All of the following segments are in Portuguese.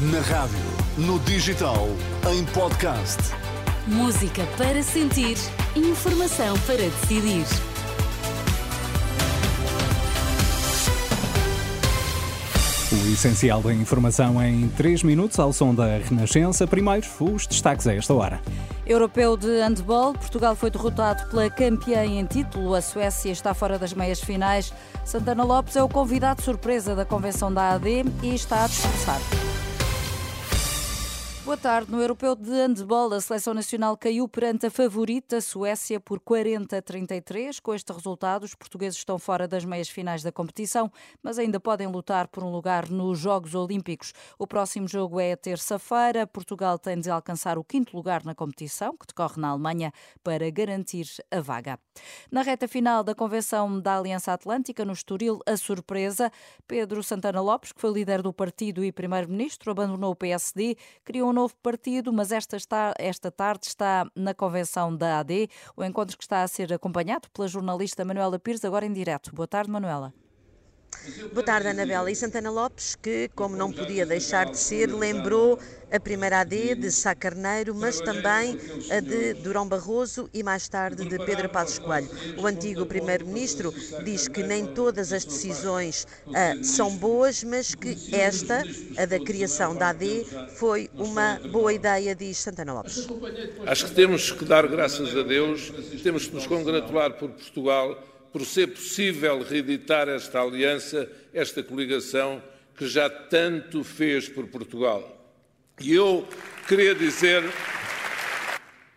Na rádio, no digital, em podcast. Música para sentir, informação para decidir. O essencial da informação em 3 minutos ao som da Renascença. Primeiro, os destaques a esta hora. Europeu de handball, Portugal foi derrotado pela campeã em título. A Suécia está fora das meias finais. Santana Lopes é o convidado surpresa da convenção da AD e está a discursar. Boa tarde. No Europeu de Handball, a seleção nacional caiu perante a favorita Suécia por 40 a 33. Com este resultado, os portugueses estão fora das meias finais da competição, mas ainda podem lutar por um lugar nos Jogos Olímpicos. O próximo jogo é terça-feira. Portugal tem de alcançar o quinto lugar na competição, que decorre na Alemanha, para garantir a vaga. Na reta final da convenção da Aliança Atlântica, no Estoril, a surpresa. Pedro Santana Lopes, que foi líder do partido e primeiro-ministro, abandonou o PSD, criou um novo partido, mas esta, está, esta tarde está na convenção da AD, o encontro que está a ser acompanhado pela jornalista Manuela Pires, agora em direto. Boa tarde, Manuela. Boa tarde, Anabela. E Santana Lopes, que, como não podia deixar de ser, lembrou a primeira AD de Sá Carneiro, mas também a de Durão Barroso e mais tarde de Pedro Passos Coelho. O antigo primeiro-ministro diz que nem todas as decisões uh, são boas, mas que esta, a da criação da AD, foi uma boa ideia, diz Santana Lopes. Acho que temos que dar graças a Deus, temos que nos congratular por Portugal por ser possível reeditar esta aliança, esta coligação que já tanto fez por Portugal. E eu queria dizer,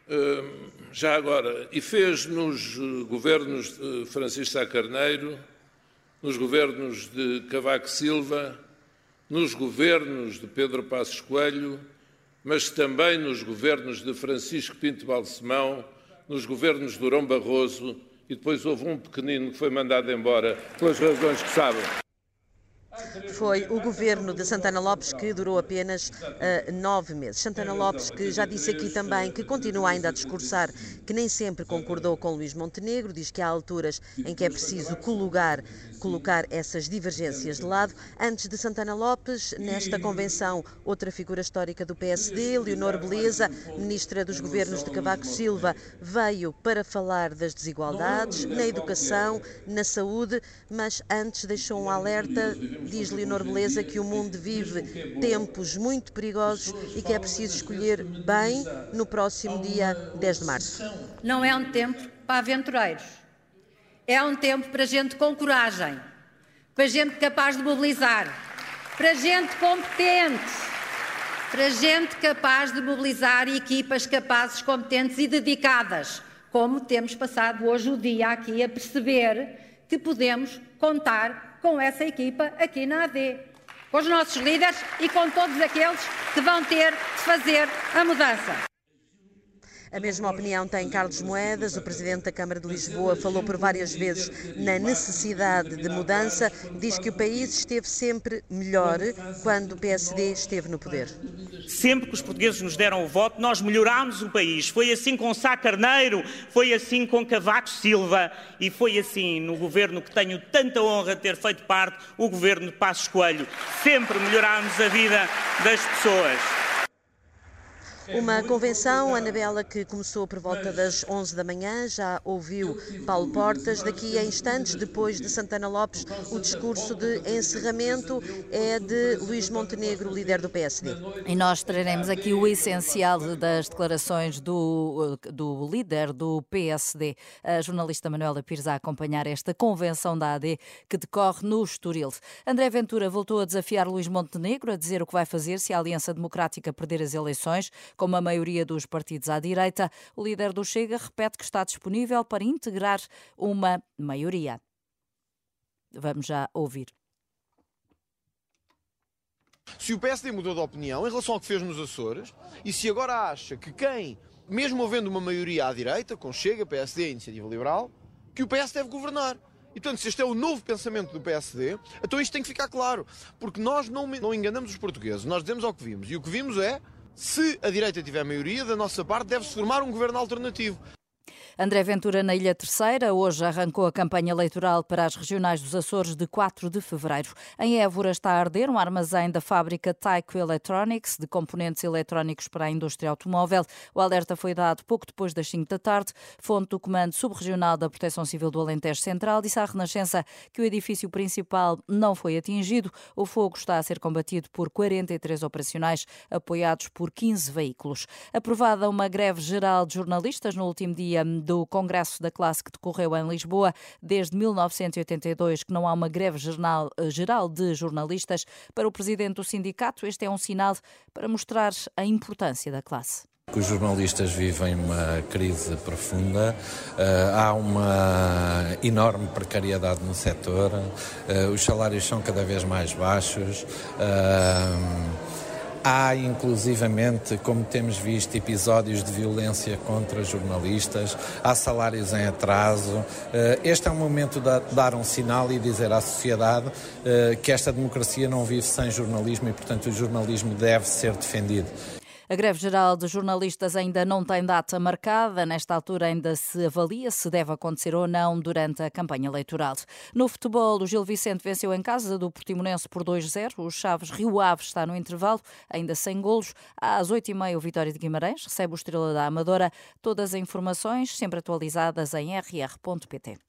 hum, já agora, e fez nos governos de Francisco Sá Carneiro, nos governos de Cavaco Silva, nos governos de Pedro Passos Coelho, mas também nos governos de Francisco Pinto Balsemão, nos governos de Durão Barroso e depois houve um pequenino que foi mandado embora pelas razões que sabem. Foi o governo de Santana Lopes que durou apenas uh, nove meses. Santana Lopes, que já disse aqui também que continua ainda a discursar que nem sempre concordou com Luís Montenegro, diz que há alturas em que é preciso colocar, colocar essas divergências de lado. Antes de Santana Lopes, nesta convenção, outra figura histórica do PSD, Leonor Beleza, ministra dos governos de Cavaco Silva, veio para falar das desigualdades na educação, na saúde, mas antes deixou um alerta diz Leonor Beleza que o mundo vive tempos muito perigosos e que é preciso escolher bem no próximo dia 10 de março. Não é um tempo para aventureiros. É um tempo para gente com coragem, para gente capaz de mobilizar, para gente competente, para gente capaz de mobilizar equipas capazes, competentes e dedicadas, como temos passado hoje o dia aqui a perceber que podemos contar com essa equipa aqui na AD, com os nossos líderes e com todos aqueles que vão ter de fazer a mudança. A mesma opinião tem Carlos Moedas, o presidente da Câmara de Lisboa, falou por várias vezes na necessidade de mudança, diz que o país esteve sempre melhor quando o PSD esteve no poder. Sempre que os portugueses nos deram o voto, nós melhorámos o país. Foi assim com Sá Carneiro, foi assim com Cavaco Silva e foi assim no governo que tenho tanta honra de ter feito parte, o governo de Passos Coelho. Sempre melhorámos a vida das pessoas. Uma convenção, Anabela, que começou por volta das 11 da manhã, já ouviu Paulo Portas. Daqui a instantes, depois de Santana Lopes, o discurso de encerramento é de Luís Montenegro, líder do PSD. E nós traremos aqui o essencial das declarações do, do líder do PSD, a jornalista Manuela Pires, a acompanhar esta convenção da AD que decorre no Estoril. André Ventura voltou a desafiar Luís Montenegro a dizer o que vai fazer se a Aliança Democrática perder as eleições. Como a maioria dos partidos à direita, o líder do Chega repete que está disponível para integrar uma maioria. Vamos já ouvir. Se o PSD mudou de opinião em relação ao que fez nos Açores e se agora acha que quem, mesmo havendo uma maioria à direita, com Chega, PSD e Iniciativa Liberal, que o PS deve governar. E, portanto, se este é o novo pensamento do PSD, então isto tem que ficar claro. Porque nós não, não enganamos os portugueses, nós dizemos ao que vimos. E o que vimos é se a direita tiver maioria, da nossa parte deve-se formar um governo alternativo. André Ventura na Ilha Terceira. Hoje arrancou a campanha eleitoral para as regionais dos Açores de 4 de fevereiro. Em Évora está a arder um armazém da fábrica Taiko Electronics, de componentes eletrónicos para a indústria automóvel. O alerta foi dado pouco depois das 5 da tarde. Fonte do Comando Subregional da Proteção Civil do Alentejo Central disse à Renascença que o edifício principal não foi atingido. O fogo está a ser combatido por 43 operacionais, apoiados por 15 veículos. Aprovada uma greve geral de jornalistas no último dia Congresso da Classe que decorreu em Lisboa desde 1982 que não há uma greve geral de jornalistas. Para o presidente do sindicato, este é um sinal para mostrar a importância da classe. Os jornalistas vivem uma crise profunda, uh, há uma enorme precariedade no setor, uh, os salários são cada vez mais baixos. Uh, Há, inclusivamente, como temos visto, episódios de violência contra jornalistas, há salários em atraso. Eh, este é o momento de dar um sinal e dizer à sociedade eh, que esta democracia não vive sem jornalismo e, portanto, o jornalismo deve ser defendido. A greve geral de jornalistas ainda não tem data marcada. Nesta altura ainda se avalia se deve acontecer ou não durante a campanha eleitoral. No futebol, o Gil Vicente venceu em casa do Portimonense por 2-0. O Chaves Rio Ave está no intervalo, ainda sem golos. Às 8h30, o Vitória de Guimarães recebe o Estrela da Amadora. Todas as informações sempre atualizadas em rr.pt.